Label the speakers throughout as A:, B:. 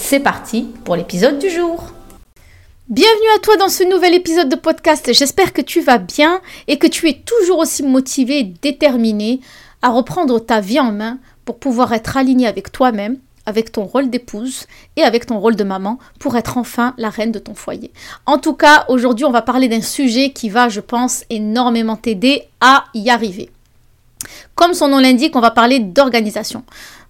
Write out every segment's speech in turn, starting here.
A: C'est parti pour l'épisode du jour. Bienvenue à toi dans ce nouvel épisode de podcast. J'espère que tu vas bien et que tu es toujours aussi motivé et déterminé à reprendre ta vie en main pour pouvoir être aligné avec toi-même, avec ton rôle d'épouse et avec ton rôle de maman pour être enfin la reine de ton foyer. En tout cas, aujourd'hui, on va parler d'un sujet qui va, je pense, énormément t'aider à y arriver. Comme son nom l'indique, on va parler d'organisation.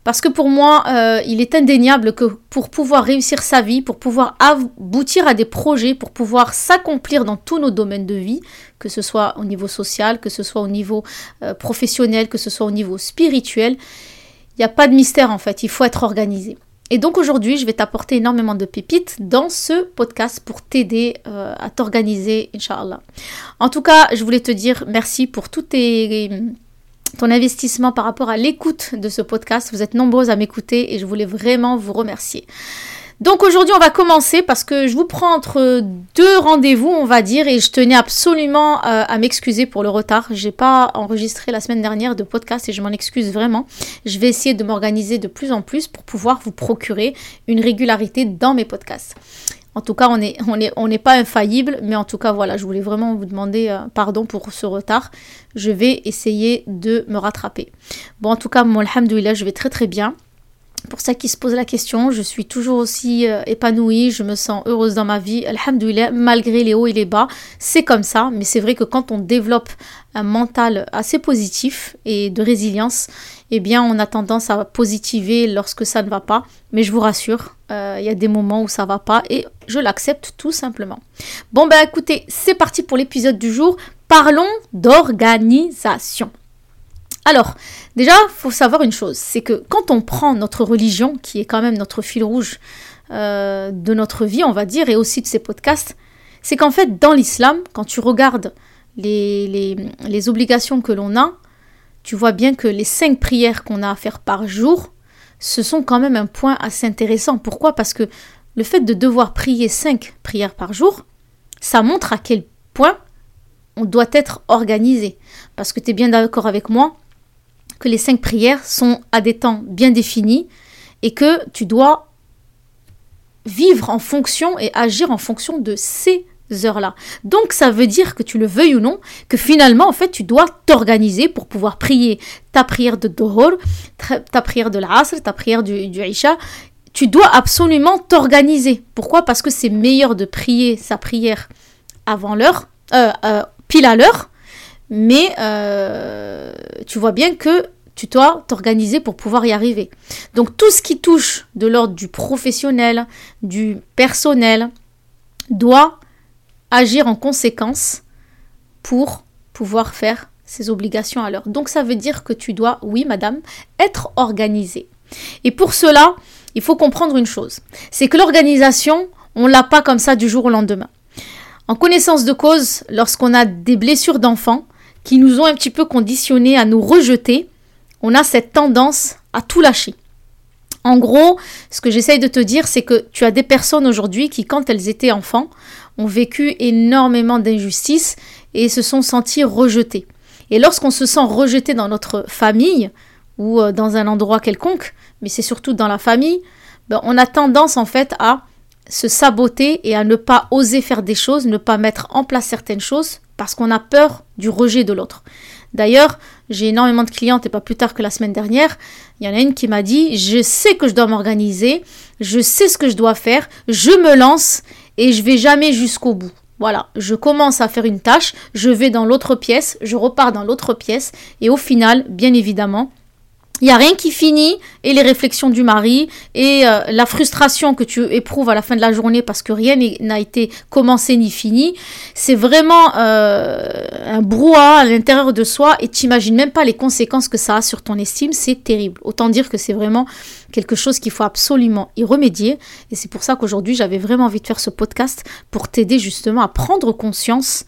A: Parce que pour moi, euh, il est indéniable que pour pouvoir réussir sa vie, pour pouvoir aboutir à des projets, pour pouvoir s'accomplir dans tous nos domaines de vie, que ce soit au niveau social, que ce soit au niveau euh, professionnel, que ce soit au niveau spirituel, il n'y a pas de mystère en fait, il faut être organisé. Et donc aujourd'hui, je vais t'apporter énormément de pépites dans ce podcast pour t'aider euh, à t'organiser, Inch'Allah. En tout cas, je voulais te dire merci pour tous tes ton investissement par rapport à l'écoute de ce podcast. Vous êtes nombreuses à m'écouter et je voulais vraiment vous remercier. Donc aujourd'hui, on va commencer parce que je vous prends entre deux rendez-vous, on va dire, et je tenais absolument euh, à m'excuser pour le retard. J'ai pas enregistré la semaine dernière de podcast et je m'en excuse vraiment. Je vais essayer de m'organiser de plus en plus pour pouvoir vous procurer une régularité dans mes podcasts. En tout cas, on n'est pas infaillible, mais en tout cas, voilà, je voulais vraiment vous demander euh, pardon pour ce retard. Je vais essayer de me rattraper. Bon, en tout cas, mon alhamdoulilah, je vais très très bien. Pour ceux qui se posent la question, je suis toujours aussi euh, épanouie, je me sens heureuse dans ma vie, alhamdoulilah, malgré les hauts et les bas. C'est comme ça, mais c'est vrai que quand on développe un mental assez positif et de résilience, eh bien, on a tendance à positiver lorsque ça ne va pas. Mais je vous rassure, euh, il y a des moments où ça va pas et je l'accepte tout simplement. Bon, ben écoutez, c'est parti pour l'épisode du jour. Parlons d'organisation. Alors, déjà, faut savoir une chose, c'est que quand on prend notre religion, qui est quand même notre fil rouge euh, de notre vie, on va dire, et aussi de ces podcasts, c'est qu'en fait, dans l'islam, quand tu regardes les, les obligations que l'on a, tu vois bien que les cinq prières qu'on a à faire par jour, ce sont quand même un point assez intéressant. Pourquoi? Parce que le fait de devoir prier cinq prières par jour, ça montre à quel point on doit être organisé. Parce que tu es bien d'accord avec moi que les cinq prières sont à des temps bien définis et que tu dois vivre en fonction et agir en fonction de ces heures-là. Donc ça veut dire que tu le veuilles ou non, que finalement en fait tu dois t'organiser pour pouvoir prier ta prière de Dohor, ta prière de l'Asr, ta prière du, du Isha. Tu dois absolument t'organiser. Pourquoi? Parce que c'est meilleur de prier sa prière avant l'heure, euh, euh, pile à l'heure, mais euh, tu vois bien que tu dois t'organiser pour pouvoir y arriver. Donc tout ce qui touche de l'ordre du professionnel, du personnel, doit agir en conséquence pour pouvoir faire ses obligations à l'heure. Donc ça veut dire que tu dois, oui madame, être organisé. Et pour cela, il faut comprendre une chose, c'est que l'organisation, on l'a pas comme ça du jour au lendemain. En connaissance de cause, lorsqu'on a des blessures d'enfants qui nous ont un petit peu conditionnés à nous rejeter, on a cette tendance à tout lâcher. En gros, ce que j'essaye de te dire, c'est que tu as des personnes aujourd'hui qui, quand elles étaient enfants, ont vécu énormément d'injustices et se sont sentis rejetés. Et lorsqu'on se sent rejeté dans notre famille ou euh, dans un endroit quelconque, mais c'est surtout dans la famille, ben, on a tendance en fait à se saboter et à ne pas oser faire des choses, ne pas mettre en place certaines choses parce qu'on a peur du rejet de l'autre. D'ailleurs, j'ai énormément de clientes et pas plus tard que la semaine dernière, il y en a une qui m'a dit "Je sais que je dois m'organiser, je sais ce que je dois faire, je me lance et je vais jamais jusqu'au bout. Voilà, je commence à faire une tâche, je vais dans l'autre pièce, je repars dans l'autre pièce, et au final, bien évidemment, il n'y a rien qui finit et les réflexions du mari et euh, la frustration que tu éprouves à la fin de la journée parce que rien n'a été commencé ni fini, c'est vraiment euh, un brouhaha à l'intérieur de soi et tu n'imagines même pas les conséquences que ça a sur ton estime, c'est terrible. Autant dire que c'est vraiment quelque chose qu'il faut absolument y remédier. Et c'est pour ça qu'aujourd'hui j'avais vraiment envie de faire ce podcast pour t'aider justement à prendre conscience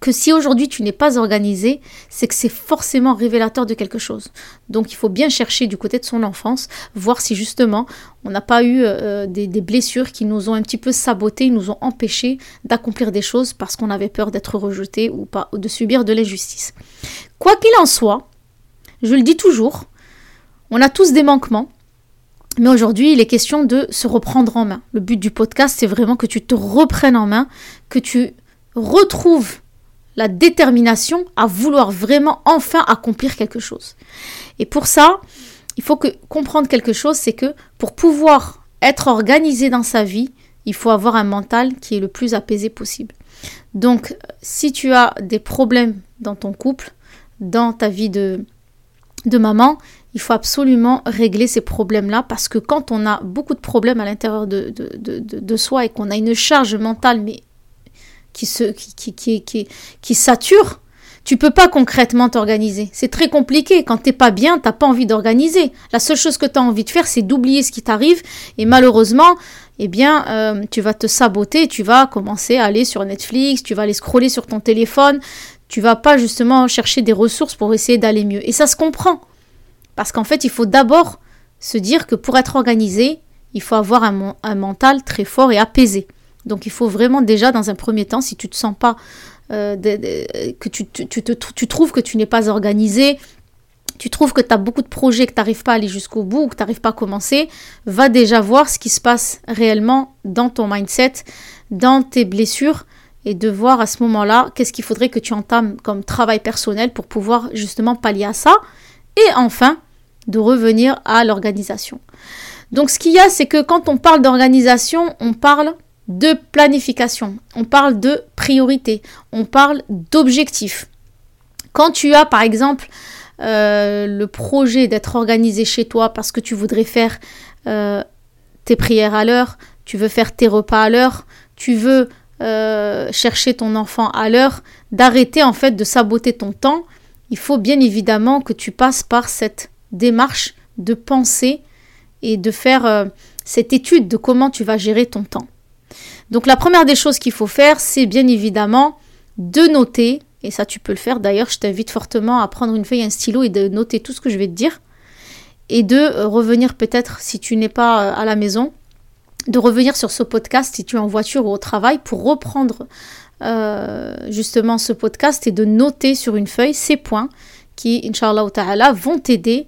A: que si aujourd'hui tu n'es pas organisé, c'est que c'est forcément révélateur de quelque chose. Donc il faut bien chercher du côté de son enfance, voir si justement on n'a pas eu euh, des, blessures qui nous ont un petit peu saboté, nous ont empêché d'accomplir des choses parce qu'on avait peur d'être rejeté ou ou de subir de l'injustice. Quoi qu'il en soit, je le dis toujours, on a tous des manquements. Mais aujourd'hui, il est question de se reprendre en main. Le but du podcast, c'est vraiment que tu te reprennes en main, que tu retrouves la détermination à vouloir vraiment enfin accomplir quelque chose. Et pour ça, il faut que comprendre quelque chose, c'est que pour pouvoir être organisé dans sa vie, il faut avoir un mental qui est le plus apaisé possible. Donc, si tu as des problèmes dans ton couple, dans ta vie de, de maman, il faut absolument régler ces problèmes-là parce que quand on a beaucoup de problèmes à l'intérieur de, de, de, soi et qu'on a une charge mentale mais qui, se, qui, qui, sature, tu peux pas concrètement t'organiser. C'est très compliqué. Quand t'es pas bien, t'as pas envie d'organiser. La seule chose que tu as envie de faire, c'est d'oublier ce qui t'arrive. Et malheureusement, eh bien, euh, tu vas te saboter. Tu vas commencer à aller sur Netflix, tu vas aller scroller sur ton téléphone. Tu vas pas justement chercher des ressources pour essayer d'aller mieux. Et ça se comprend. Parce qu'en fait, il faut d'abord se dire que pour être organisé, il faut avoir un mental très fort et apaisé. Donc il faut vraiment déjà dans un premier temps, si tu te sens pas, euh, que tu, trouves que tu n'es pas organisé, tu trouves que tu as beaucoup de projets, que tu n'arrives pas à aller jusqu'au bout, que tu n'arrives pas à commencer, va déjà voir ce qui se passe réellement dans ton mindset, dans tes blessures, et de voir à ce moment-là qu'est-ce qu'il faudrait que tu entames comme travail personnel pour pouvoir justement pallier à ça. Et enfin, de revenir à l'organisation. Donc ce qu'il y a, c'est que quand on parle d'organisation, on parle de planification, on parle de priorité, on parle d'objectif. Quand tu as par exemple euh, le projet d'être organisé chez toi parce que tu voudrais faire euh, tes prières à l'heure, tu veux faire tes repas à l'heure, tu veux euh, chercher ton enfant à l'heure, d'arrêter en fait de saboter ton temps, il faut bien évidemment que tu passes par cette démarche de penser et de faire cette étude de comment tu vas gérer ton temps. Donc la première des choses qu'il faut faire, c'est bien évidemment de noter, et ça tu peux le faire d'ailleurs, je t'invite fortement à prendre une feuille un stylo et de noter tout ce que je vais te dire, et de euh, revenir peut-être si tu n'es pas euh, à la maison, de revenir sur ce podcast si tu es en voiture ou au travail pour reprendre euh, justement ce podcast et de noter sur une feuille ces points qui, inshallah ta'ala, vont t'aider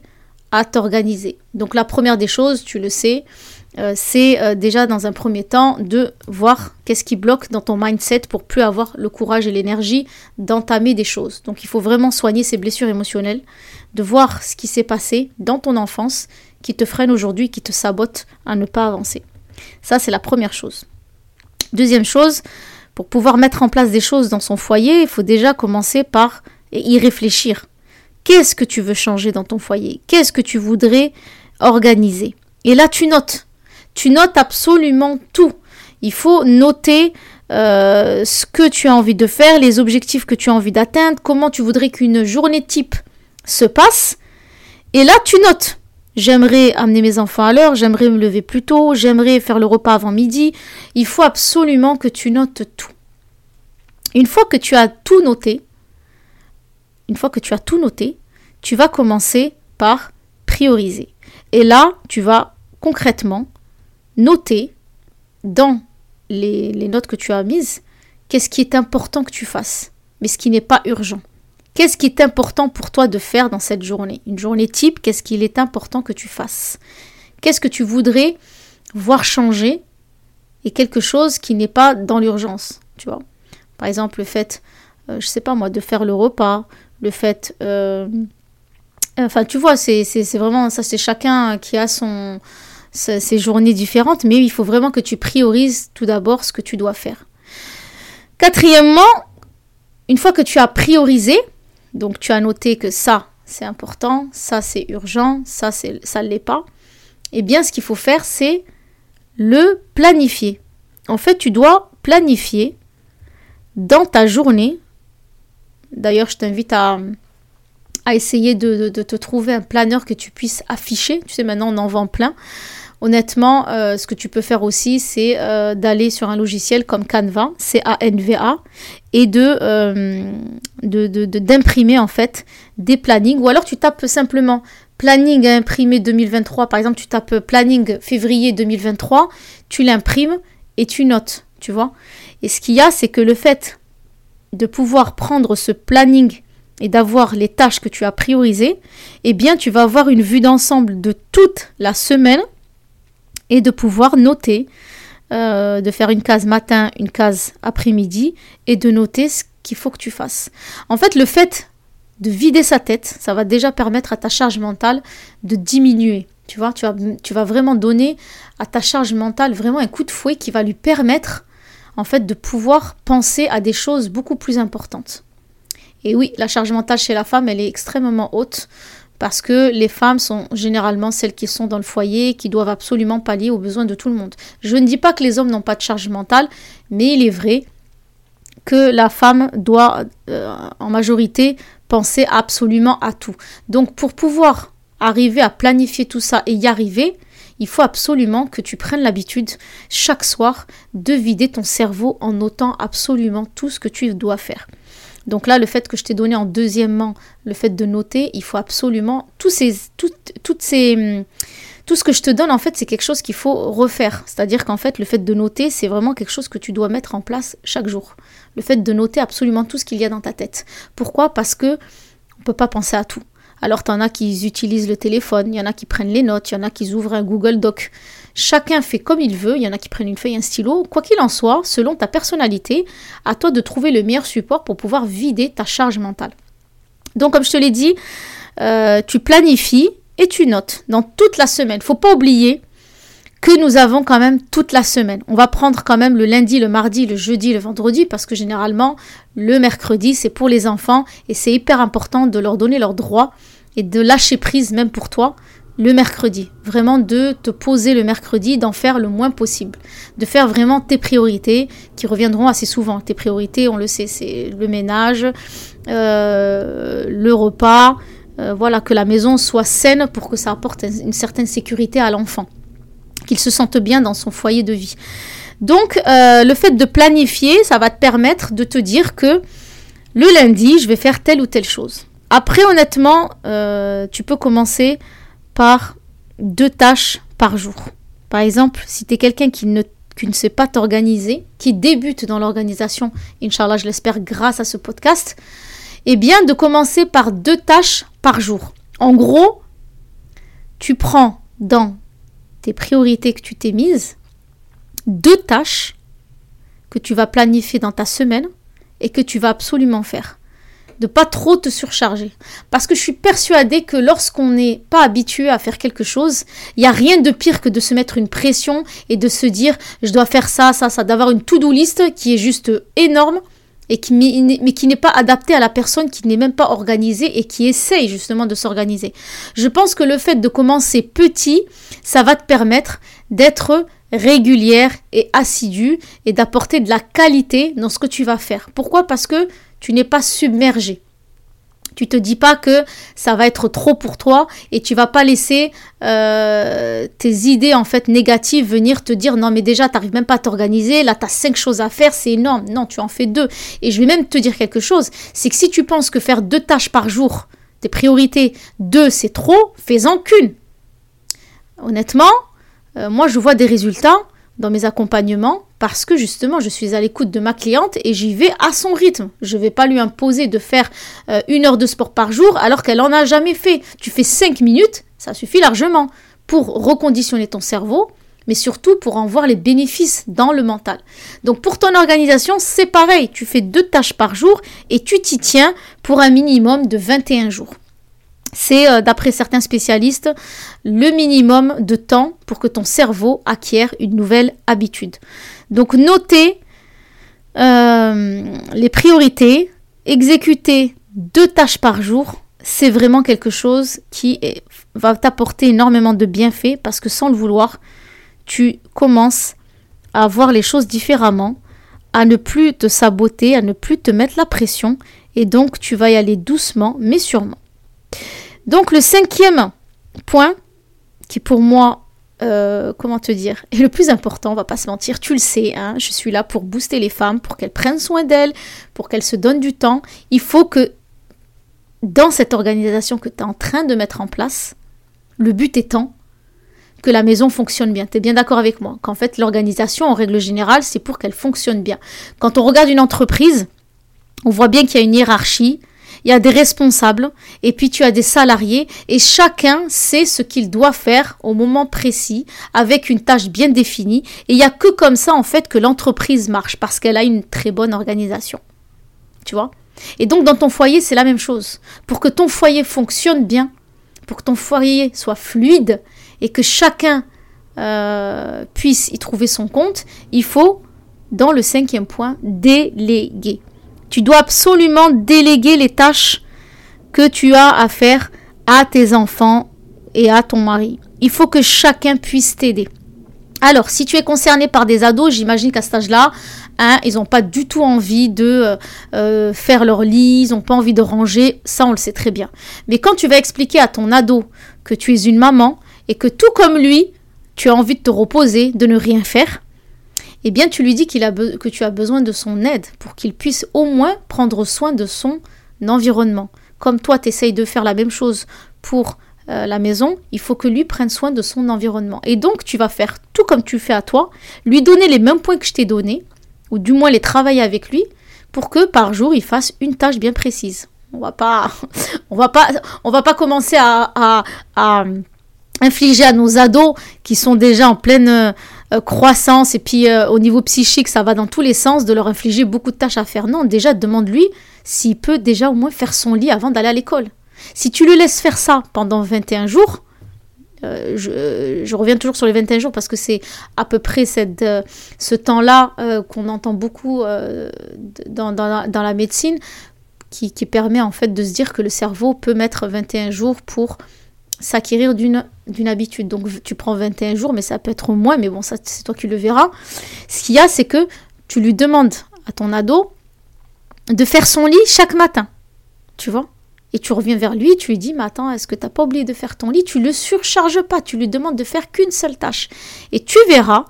A: à t'organiser. Donc la première des choses, tu le sais, euh, c'est euh, déjà dans un premier temps de voir qu'est-ce qui bloque dans ton mindset pour plus avoir le courage et l'énergie d'entamer des choses. Donc il faut vraiment soigner ces blessures émotionnelles, de voir ce qui s'est passé dans ton enfance qui te freine aujourd'hui, qui te sabote à ne pas avancer. Ça, c'est la première chose. Deuxième chose, pour pouvoir mettre en place des choses dans son foyer, il faut déjà commencer par y réfléchir. Qu'est-ce que tu veux changer dans ton foyer? Qu'est-ce que tu voudrais organiser? Et là, tu notes tu notes absolument tout. Il faut noter euh, ce que tu as envie de faire, les objectifs que tu as envie d'atteindre, comment tu voudrais qu'une journée type se passe. Et là, tu notes. J'aimerais amener mes enfants à l'heure, j'aimerais me lever plus tôt, j'aimerais faire le repas avant midi. Il faut absolument que tu notes tout. Une fois que tu as tout noté, une fois que tu as tout noté, tu vas commencer par prioriser. Et là, tu vas concrètement noter dans les, notes que tu as mises qu'est-ce qui est important que tu fasses, mais ce qui n'est pas urgent. Qu'est-ce qui est important pour toi de faire dans cette journée? Une journée type, qu'est-ce qu'il est important que tu fasses? Qu'est-ce que tu voudrais voir changer et quelque chose qui n'est pas dans l'urgence, tu vois? Par exemple, le fait, je euh, je sais pas moi, de faire le repas, le fait... Euh, enfin, tu vois, c'est vraiment... Ça, c'est chacun qui a son ces journées différentes, mais il faut vraiment que tu priorises tout d'abord ce que tu dois faire. Quatrièmement, une fois que tu as priorisé, donc tu as noté que ça c'est important, ça c'est urgent, ça c'est ça l'est pas. Eh bien, ce qu'il faut faire, c'est le planifier. En fait, tu dois planifier dans ta journée. D'ailleurs, je t'invite à, à essayer de, te trouver un planeur que tu puisses afficher. Tu sais, maintenant, on en vend plein. Honnêtement, euh, ce que tu peux faire aussi, c'est euh, d'aller sur un logiciel comme Canva, C-A-N-V-A, et euh, de, d'imprimer en fait des plannings. Ou alors tu tapes simplement planning à imprimer 2023. Par exemple, tu tapes planning février 2023, tu l'imprimes et tu notes, tu vois. Et ce qu'il y a, c'est que le fait de pouvoir prendre ce planning et d'avoir les tâches que tu as priorisées, eh bien, tu vas avoir une vue d'ensemble de toute la semaine et de pouvoir noter, euh, de faire une case matin, une case après-midi et de noter ce qu'il faut que tu fasses. En fait, le fait de vider sa tête, ça va déjà permettre à ta charge mentale de diminuer. Tu vois, tu vas, vraiment donner à ta charge mentale vraiment un coup de fouet qui va lui permettre en fait de pouvoir penser à des choses beaucoup plus importantes. Et oui, la charge mentale chez la femme, elle est extrêmement haute parce que les femmes sont généralement celles qui sont dans le foyer, qui doivent absolument pallier aux besoins de tout le monde. Je ne dis pas que les hommes n'ont pas de charge mentale, mais il est vrai que la femme doit euh, en majorité penser absolument à tout. Donc pour pouvoir arriver à planifier tout ça et y arriver, il faut absolument que tu prennes l'habitude chaque soir de vider ton cerveau en notant absolument tout ce que tu dois faire. Donc là, le fait que je t'ai donné en deuxièmement, le fait de noter, il faut absolument tous ces, toutes ces, tout ce que je te donne en fait, c'est quelque chose qu'il faut refaire. C'est-à-dire qu'en fait, le fait de noter, c'est vraiment quelque chose que tu dois mettre en place chaque jour. Le fait de noter absolument tout ce qu'il y a dans ta tête. Pourquoi? Parce que on peut pas penser à tout. Alors, tu en as qui utilisent le téléphone, il y en a qui prennent les notes, il y en a qui ouvrent un Google Doc. Chacun fait comme il veut, il y en a qui prennent une feuille, un stylo. Quoi qu'il en soit, selon ta personnalité, à toi de trouver le meilleur support pour pouvoir vider ta charge mentale. Donc, comme je te l'ai dit, euh, tu planifies et tu notes dans toute la semaine. Faut pas oublier que nous avons quand même toute la semaine. On va prendre quand même le lundi, le mardi, le jeudi, le vendredi, parce que généralement, le mercredi, c'est pour les enfants et c'est hyper important de leur donner leurs droits et de lâcher prise même pour toi le mercredi. Vraiment de te poser le mercredi, d'en faire le moins possible. De faire vraiment tes priorités qui reviendront assez souvent. Tes priorités, on le sait, c'est le ménage, euh, le repas. Euh, voilà, que la maison soit saine pour que ça apporte une certaine sécurité à l'enfant. Qu'il se sente bien dans son foyer de vie. Donc, euh, le fait de planifier, ça va te permettre de te dire que le lundi, je vais faire telle ou telle chose. Après, honnêtement, tu peux commencer par deux tâches par jour. Par exemple, si tu es quelqu'un qui ne, sait pas t'organiser, qui débute dans l'organisation, Inch'Allah, je l'espère grâce à ce podcast, eh bien, de commencer par deux tâches par jour. En gros, tu prends dans tes priorités que tu t'es mises deux tâches que tu vas planifier dans ta semaine et que tu vas absolument faire de pas trop te surcharger. Parce que je suis persuadée que lorsqu'on n'est pas habitué à faire quelque chose, il n'y a rien de pire que de se mettre une pression et de se dire je dois faire ça, ça, ça, d'avoir une to-do list qui est juste énorme et qui, mais qui n'est pas adaptée à la personne qui n'est même pas organisée et qui essaye justement de s'organiser. Je pense que le fait de commencer petit, ça va te permettre d'être régulière et assidue et d'apporter de la qualité dans ce que tu vas faire. Pourquoi? Parce que tu n'es pas submergé. Tu te dis pas que ça va être trop pour toi et tu vas pas laisser euh, tes idées en fait négatives venir te dire non mais déjà tu n'arrives même pas à t'organiser, là tu as cinq choses à faire, c'est énorme. Non, tu en fais deux. Et je vais même te dire quelque chose, c'est que si tu penses que faire deux tâches par jour, tes priorités, deux c'est trop, fais-en qu'une. Honnêtement, euh, moi je vois des résultats dans mes accompagnements parce que justement je suis à l'écoute de ma cliente et j'y vais à son rythme. Je ne vais pas lui imposer de faire euh, une heure de sport par jour alors qu'elle en a jamais fait. Tu fais cinq minutes, ça suffit largement pour reconditionner ton cerveau, mais surtout pour en voir les bénéfices dans le mental. Donc pour ton organisation, c'est pareil, tu fais deux tâches par jour et tu t'y tiens pour un minimum de 21 jours. C'est, euh, d'après certains spécialistes, le minimum de temps pour que ton cerveau acquiert une nouvelle habitude. Donc notez euh, les priorités, exécuter deux tâches par jour, c'est vraiment quelque chose qui va t'apporter énormément de bienfaits parce que sans le vouloir, tu commences à voir les choses différemment, à ne plus te saboter, à ne plus te mettre la pression et donc tu vas y aller doucement mais sûrement. Donc le cinquième point, qui pour moi, euh, comment te dire, est le plus important, on va pas se mentir, tu le sais, hein, je suis là pour booster les femmes, pour qu'elles prennent soin d'elles, pour qu'elles se donnent du temps. Il faut que dans cette organisation que tu es en train de mettre en place, le but étant que la maison fonctionne bien. Tu es bien d'accord avec moi? Qu'en fait, l'organisation, en règle générale, c'est pour qu'elle fonctionne bien. Quand on regarde une entreprise, on voit bien qu'il y a une hiérarchie, il y a des responsables, et puis tu as des salariés, et chacun sait ce qu'il doit faire au moment précis, avec une tâche bien définie, et il n'y a que comme ça, en fait, que l'entreprise marche, parce qu'elle a une très bonne organisation. Tu vois? Et donc, dans ton foyer, c'est la même chose. Pour que ton foyer fonctionne bien, pour que ton foyer soit fluide, et que chacun euh, puisse y trouver son compte, il faut, dans le cinquième point, déléguer. Tu dois absolument déléguer les tâches que tu as à faire à tes enfants et à ton mari. Il faut que chacun puisse t'aider. Alors, si tu es concerné par des ados, j'imagine qu'à cet âge-là, hein, ils n'ont pas du tout envie de euh, euh, faire leur lit, ils n'ont pas envie de ranger, ça on le sait très bien. Mais quand tu vas expliquer à ton ado que tu es une maman et que tout comme lui, tu as envie de te reposer, de ne rien faire, eh bien tu lui dis que tu as besoin de son aide pour qu'il puisse au moins prendre soin de son environnement. Comme toi, tu essayes de faire la même chose pour euh, la maison, il faut que lui prenne soin de son environnement. Et donc, tu vas faire tout comme tu fais à toi, lui donner les mêmes points que je t'ai donnés, ou du moins les travailler avec lui, pour que par jour, il fasse une tâche bien précise. On va pas, on va pas, on va pas commencer à infliger à nos ados qui sont déjà en pleine euh, croissance et puis euh, au niveau psychique, ça va dans tous les sens, de leur infliger beaucoup de tâches à faire. Non, déjà, demande-lui s'il peut déjà au moins faire son lit avant d'aller à l'école. Si tu lui laisses faire ça pendant 21 jours, euh, je, reviens toujours sur les 21 jours parce que c'est à peu près ce temps-là qu'on entend beaucoup dans, dans, la, médecine qui, qui, permet en fait de se dire que le cerveau peut mettre 21 jours pour s'acquérir d'une d'une habitude. Donc tu prends 21 jours, mais ça peut être moins, mais bon, ça c'est toi qui le verras. Ce qu'il y a, c'est que tu lui demandes à ton ado de faire son lit chaque matin. Tu vois Et tu reviens vers lui, tu lui dis, mais attends, est-ce que tu n'as pas oublié de faire ton lit? Tu le surcharges pas, tu lui demandes de faire qu'une seule tâche. Et tu verras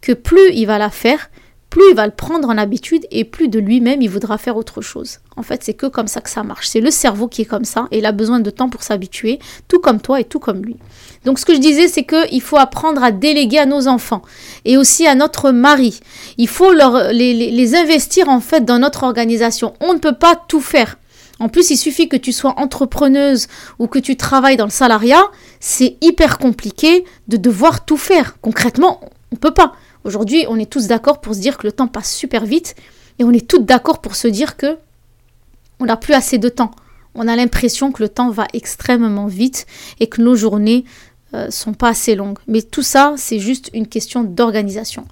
A: que plus il va la faire, plus il va le prendre en habitude et plus de lui-même il voudra faire autre chose. En fait, c'est que comme ça que ça marche. C'est le cerveau qui est comme ça et il a besoin de temps pour s'habituer, tout comme toi et tout comme lui. Donc ce que je disais, c'est qu'il faut apprendre à déléguer à nos enfants et aussi à notre mari. Il faut les, les investir en fait dans notre organisation. On ne peut pas tout faire. En plus, il suffit que tu sois entrepreneuse ou que tu travailles dans le salariat, c'est hyper compliqué de devoir tout faire. Concrètement, on ne peut pas. Aujourd'hui, on est tous d'accord pour se dire que le temps passe super vite et on est tous d'accord pour se dire que on n'a plus assez de temps. On a l'impression que le temps va extrêmement vite et que nos journées euh, sont pas assez longues. Mais tout ça, c'est juste une question d'organisation.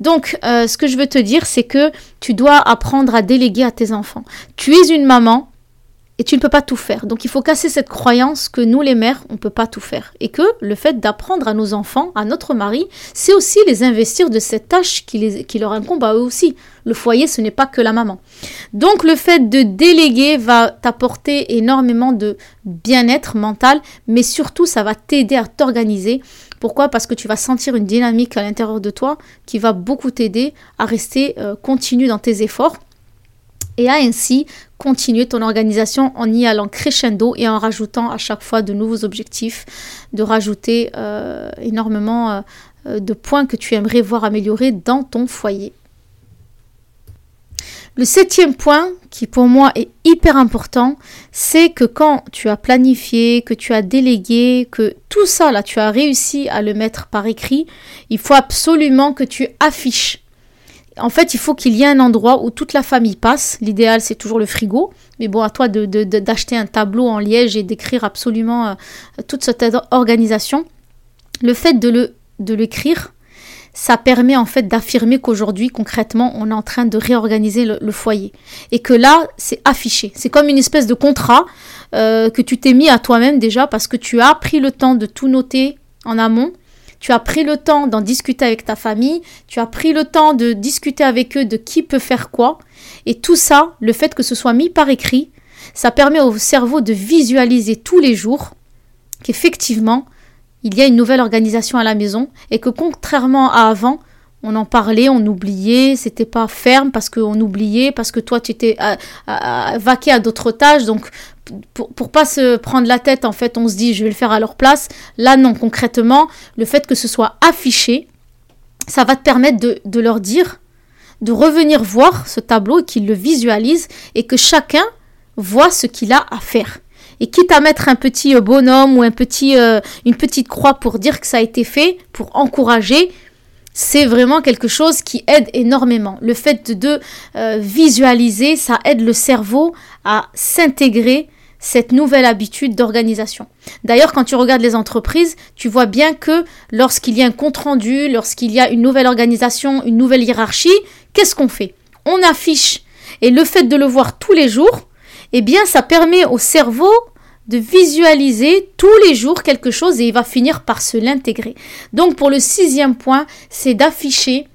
A: Donc, euh, ce que je veux te dire, c'est que tu dois apprendre à déléguer à tes enfants. Tu es une maman, et tu ne peux pas tout faire. Donc il faut casser cette croyance que nous les mères, on ne peut pas tout faire. Et que le fait d'apprendre à nos enfants, à notre mari, c'est aussi les investir de cette tâche qui, leur incombe à eux aussi. Le foyer, ce n'est pas que la maman. Donc le fait de déléguer va t'apporter énormément de bien-être mental, mais surtout ça va t'aider à t'organiser. Pourquoi? Parce que tu vas sentir une dynamique à l'intérieur de toi qui va beaucoup t'aider à rester euh, continu dans tes efforts et à ainsi continuer ton organisation en y allant crescendo et en rajoutant à chaque fois de nouveaux objectifs, de rajouter euh, énormément euh, de points que tu aimerais voir améliorer dans ton foyer. Le septième point, qui pour moi est hyper important, c'est que quand tu as planifié, que tu as délégué, que tout ça, là, tu as réussi à le mettre par écrit, il faut absolument que tu affiches en fait, il faut qu'il y ait un endroit où toute la famille passe. L'idéal, c'est toujours le frigo. Mais bon, à toi d'acheter un tableau en liège et d'écrire absolument euh, toute cette organisation. Le fait de l'écrire, ça permet en fait d'affirmer qu'aujourd'hui, concrètement, on est en train de réorganiser le, foyer. Et que là, c'est affiché. C'est comme une espèce de contrat euh, que tu t'es mis à toi-même déjà parce que tu as pris le temps de tout noter en amont. Tu as pris le temps d'en discuter avec ta famille, tu as pris le temps de discuter avec eux de qui peut faire quoi. Et tout ça, le fait que ce soit mis par écrit, ça permet au cerveau de visualiser tous les jours qu'effectivement, il y a une nouvelle organisation à la maison et que contrairement à avant, on en parlait, on oubliait, c'était pas ferme parce qu'on oubliait, parce que toi tu étais à, à, vaqué à d'autres tâches, donc pour, pour pas se prendre la tête, en fait, on se dit je vais le faire à leur place. Là, non, concrètement, le fait que ce soit affiché, ça va te permettre de, leur dire, de revenir voir ce tableau, qu'ils le visualisent et que chacun voit ce qu'il a à faire. Et quitte à mettre un petit euh, bonhomme ou un petit, euh, une petite croix pour dire que ça a été fait, pour encourager, c'est vraiment quelque chose qui aide énormément. Le fait de, euh, visualiser, ça aide le cerveau à s'intégrer cette nouvelle habitude d'organisation. D'ailleurs, quand tu regardes les entreprises, tu vois bien que lorsqu'il y a un compte-rendu, lorsqu'il y a une nouvelle organisation, une nouvelle hiérarchie, qu'est-ce qu'on fait? On affiche. Et le fait de le voir tous les jours, eh bien, ça permet au cerveau de visualiser tous les jours quelque chose et il va finir par se l'intégrer. Donc pour le sixième point, c'est d'afficher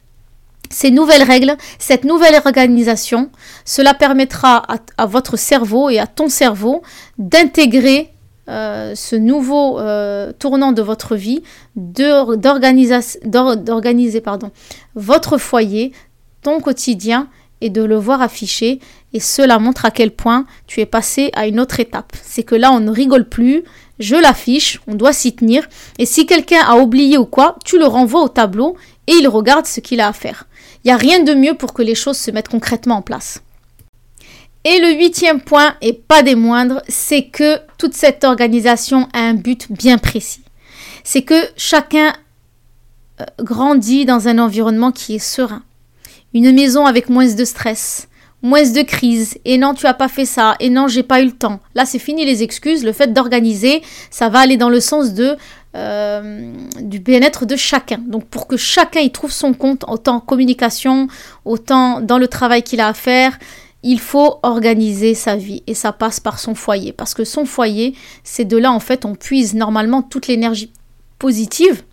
A: ces nouvelles règles, cette nouvelle organisation. Cela permettra à, votre cerveau et à ton cerveau d'intégrer euh, ce nouveau euh, tournant de votre vie, d'organiser votre foyer, ton quotidien et de le voir affiché. Et cela montre à quel point tu es passé à une autre étape. C'est que là, on ne rigole plus, je l'affiche, on doit s'y tenir. Et si quelqu'un a oublié ou quoi, tu le renvoies au tableau et il regarde ce qu'il a à faire. Il n'y a rien de mieux pour que les choses se mettent concrètement en place. Et le huitième point, et pas des moindres, c'est que toute cette organisation a un but bien précis. C'est que chacun euh, grandit dans un environnement qui est serein une maison avec moins de stress, moins de crise, et non, tu as pas fait ça, et non, j'ai pas eu le temps. Là, c'est fini les excuses. Le fait d'organiser, ça va aller dans le sens de euh, du bien-être de chacun. Donc, pour que chacun y trouve son compte, autant en communication, autant dans le travail qu'il a à faire, il faut organiser sa vie et ça passe par son foyer. Parce que son foyer, c'est de là, en fait, on puise normalement toute l'énergie positive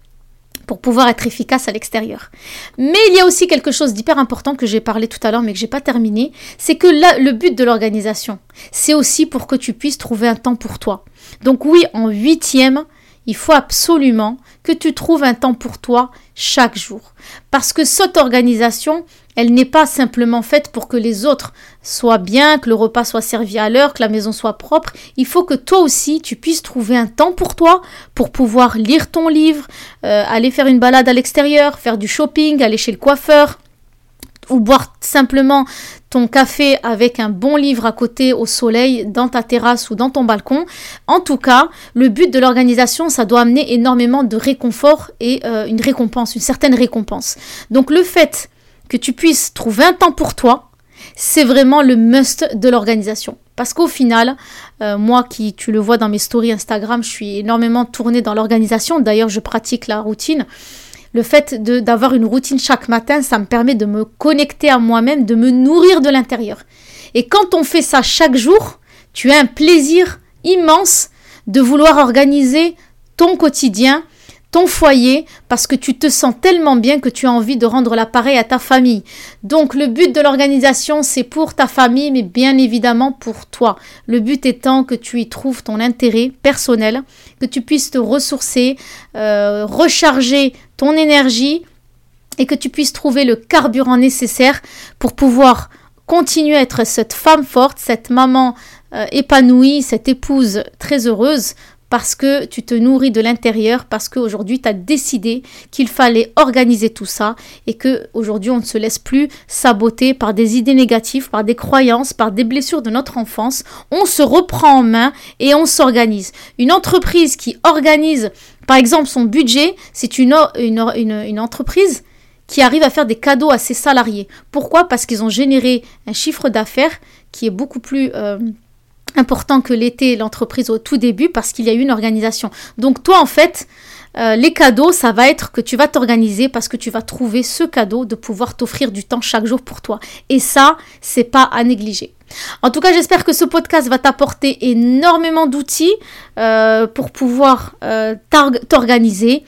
A: pour pouvoir être efficace à l'extérieur. Mais il y a aussi quelque chose d'hyper important que j'ai parlé tout à l'heure mais que j'ai pas terminé, c'est que le but de l'organisation, c'est aussi pour que tu puisses trouver un temps pour toi. Donc oui, en huitième, il faut absolument que tu trouves un temps pour toi chaque jour. Parce que cette organisation, elle n'est pas simplement faite pour que les autres soient bien, que le repas soit servi à l'heure, que la maison soit propre. Il faut que toi aussi, tu puisses trouver un temps pour toi, pour pouvoir lire ton livre, euh, aller faire une balade à l'extérieur, faire du shopping, aller chez le coiffeur, ou boire simplement ton café avec un bon livre à côté au soleil dans ta terrasse ou dans ton balcon. En tout cas, le but de l'organisation, ça doit amener énormément de réconfort et euh, une récompense, une certaine récompense. Donc le fait que tu puisses trouver un temps pour toi, c'est vraiment le must de l'organisation. Parce qu'au final, euh, moi qui, tu le vois dans mes stories Instagram, je suis énormément tournée dans l'organisation. D'ailleurs, je pratique la routine. Le fait d'avoir une routine chaque matin, ça me permet de me connecter à moi-même, de me nourrir de l'intérieur. Et quand on fait ça chaque jour, tu as un plaisir immense de vouloir organiser ton quotidien ton foyer parce que tu te sens tellement bien que tu as envie de rendre l'appareil à ta famille. Donc le but de l'organisation, c'est pour ta famille, mais bien évidemment pour toi. Le but étant que tu y trouves ton intérêt personnel, que tu puisses te ressourcer, euh, recharger ton énergie et que tu puisses trouver le carburant nécessaire pour pouvoir continuer à être cette femme forte, cette maman euh, épanouie, cette épouse très heureuse parce que tu te nourris de l'intérieur, parce qu'aujourd'hui tu as décidé qu'il fallait organiser tout ça et que aujourd'hui on ne se laisse plus saboter par des idées négatives, par des croyances, par des blessures de notre enfance. On se reprend en main et on s'organise. Une entreprise qui organise par exemple son budget, c'est une, entreprise qui arrive à faire des cadeaux à ses salariés. Pourquoi? Parce qu'ils ont généré un chiffre d'affaires qui est beaucoup plus... Euh, important que l'était l'entreprise au tout début parce qu'il y a eu une organisation. Donc toi, en fait, euh, les cadeaux, ça va être que tu vas t'organiser parce que tu vas trouver ce cadeau de pouvoir t'offrir du temps chaque jour pour toi. Et ça, c'est pas à négliger. En tout cas, j'espère que ce podcast va t'apporter énormément d'outils euh, pour pouvoir euh, t'organiser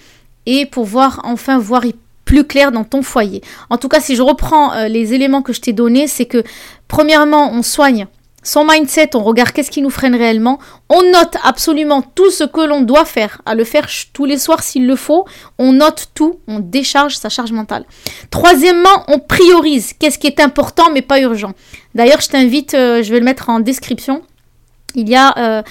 A: et pouvoir enfin voir plus clair dans ton foyer. En tout cas, si je reprends les éléments que je t'ai donnés, c'est que premièrement, on soigne son mindset, on regarde qu'est-ce qui nous freine réellement, on note absolument tout ce que l'on doit faire, à le faire tous les soirs s'il le faut, on note tout, on décharge sa charge mentale. Troisièmement, on priorise qu'est-ce qui est important mais pas urgent. D'ailleurs, je t'invite, euh, je vais le mettre en description, il y a... Euh,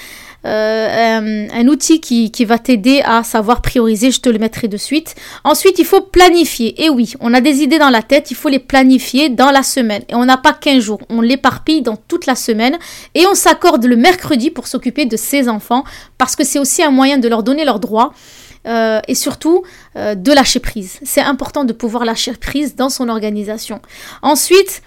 A: euh, un, outil qui, va t'aider à savoir prioriser, je te le mettrai de suite. Ensuite, il faut planifier. Et oui, on a des idées dans la tête, il faut les planifier dans la semaine. Et on n'a pas 15 jours, on l'éparpille dans toute la semaine. Et on s'accorde le mercredi pour s'occuper de ses enfants, parce que c'est aussi un moyen de leur donner leurs droits. Euh, et surtout euh, de lâcher prise. C'est important de pouvoir lâcher prise dans son organisation. Ensuite,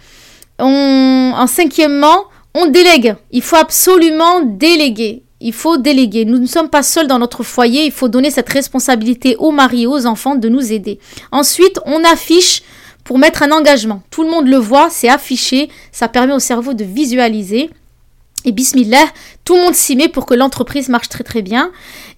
A: on, en cinquièmement, on délègue. Il faut absolument déléguer. Il faut déléguer. Nous ne sommes pas seuls dans notre foyer. Il faut donner cette responsabilité aux maris et aux enfants de nous aider. Ensuite, on affiche pour mettre un engagement. Tout le monde le voit, c'est affiché. Ça permet au cerveau de visualiser. Et bismillah, tout le monde s'y met pour que l'entreprise marche très très bien.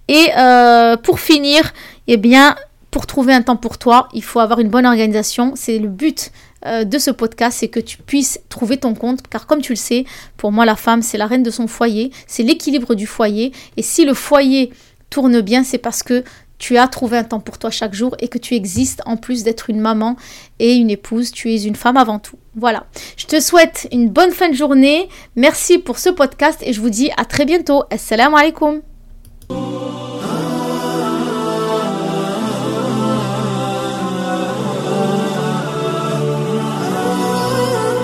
A: Et euh, pour finir, eh bien, pour trouver un temps pour toi, il faut avoir une bonne organisation. C'est le but de ce podcast, c'est que tu puisses trouver ton compte, car comme tu le sais, pour moi la femme, c'est la reine de son foyer, c'est l'équilibre du foyer, et si le foyer tourne bien, c'est parce que tu as trouvé un temps pour toi chaque jour et que tu existes en plus d'être une maman et une épouse, tu es une femme avant tout. Voilà. Je te souhaite une bonne fin de journée. Merci pour ce podcast et je vous dis à très bientôt. Assalamu alaikum.